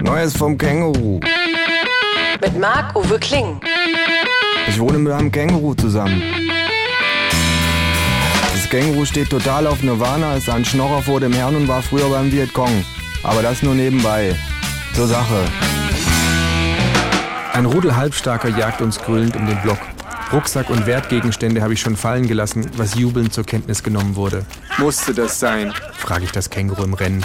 Neues vom Känguru. Mit Marc-Uwe Kling. Ich wohne mit einem Känguru zusammen. Das Känguru steht total auf Nirvana, ist ein Schnorrer vor dem Herrn und war früher beim Vietcong. Aber das nur nebenbei. Zur Sache. Ein Rudel Halbstarker jagt uns grüllend um den Block. Rucksack und Wertgegenstände habe ich schon fallen gelassen, was jubelnd zur Kenntnis genommen wurde. Musste das sein? frage ich das Känguru im Rennen.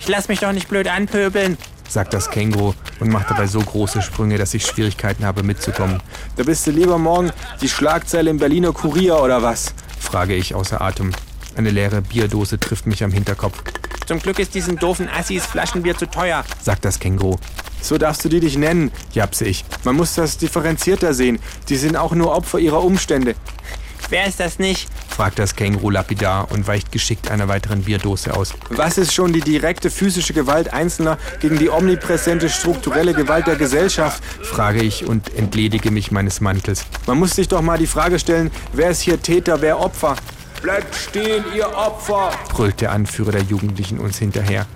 Ich lass mich doch nicht blöd anpöbeln, sagt das Känguru und macht dabei so große Sprünge, dass ich Schwierigkeiten habe mitzukommen. Da bist du lieber morgen die Schlagzeile im Berliner Kurier oder was? frage ich außer Atem. Eine leere Bierdose trifft mich am Hinterkopf. Zum Glück ist diesen doofen Assis Flaschenbier zu teuer, sagt das Känguru. So darfst du die dich nennen, japse ich. Man muss das differenzierter sehen. Die sind auch nur Opfer ihrer Umstände. Wer ist das nicht? fragt das Känguru lapidar und weicht geschickt einer weiteren Bierdose aus. Was ist schon die direkte physische Gewalt Einzelner gegen die omnipräsente strukturelle Gewalt der Gesellschaft? frage ich und entledige mich meines Mantels. Man muss sich doch mal die Frage stellen, wer ist hier Täter, wer Opfer? Bleibt stehen, ihr Opfer! brüllt der Anführer der Jugendlichen uns hinterher.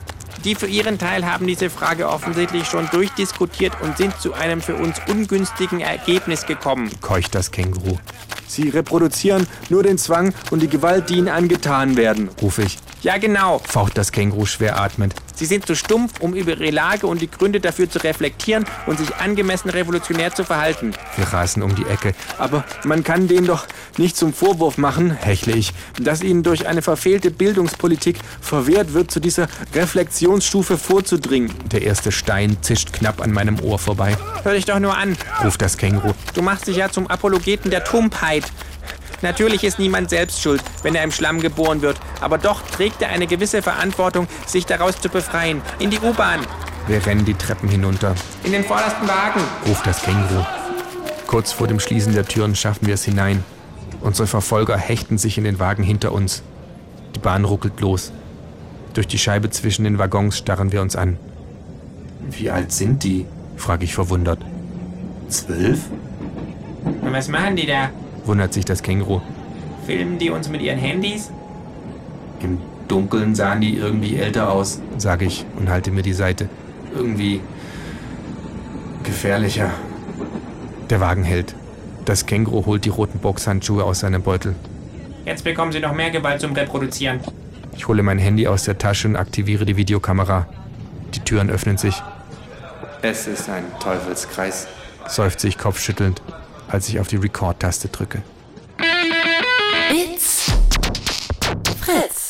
Die für ihren Teil haben diese Frage offensichtlich schon durchdiskutiert und sind zu einem für uns ungünstigen Ergebnis gekommen, keucht das Känguru. Sie reproduzieren nur den Zwang und die Gewalt, die ihnen angetan werden, rufe ich. Ja, genau, faucht das Känguru schwer atmend. Sie sind zu stumpf, um über ihre Lage und die Gründe dafür zu reflektieren und sich angemessen revolutionär zu verhalten. Wir rasen um die Ecke. Aber man kann denen doch nicht zum Vorwurf machen, hechle ich, dass ihnen durch eine verfehlte Bildungspolitik verwehrt wird, zu dieser Reflexionsstufe vorzudringen. Der erste Stein zischt knapp an meinem Ohr vorbei. Hör dich doch nur an, ruft das Känguru. Du machst dich ja zum Apologeten der Tumpheit. Natürlich ist niemand selbst schuld, wenn er im Schlamm geboren wird, aber doch trägt er eine gewisse Verantwortung, sich daraus zu befreien. In die U-Bahn. Wir rennen die Treppen hinunter. In den vordersten Wagen, ruft das Känguru. Kurz vor dem Schließen der Türen schaffen wir es hinein. Unsere Verfolger hechten sich in den Wagen hinter uns. Die Bahn ruckelt los. Durch die Scheibe zwischen den Waggons starren wir uns an. Wie alt sind die? frage ich verwundert. Zwölf? Und was machen die da? Wundert sich das Känguru. Filmen die uns mit ihren Handys? Im Dunkeln sahen die irgendwie älter aus, sage ich und halte mir die Seite. Irgendwie gefährlicher. Der Wagen hält. Das Känguru holt die roten Boxhandschuhe aus seinem Beutel. Jetzt bekommen sie noch mehr Gewalt zum Reproduzieren. Ich hole mein Handy aus der Tasche und aktiviere die Videokamera. Die Türen öffnen sich. Es ist ein Teufelskreis, seufzt sich kopfschüttelnd als ich auf die Rekord-Taste drücke. It's Fritz.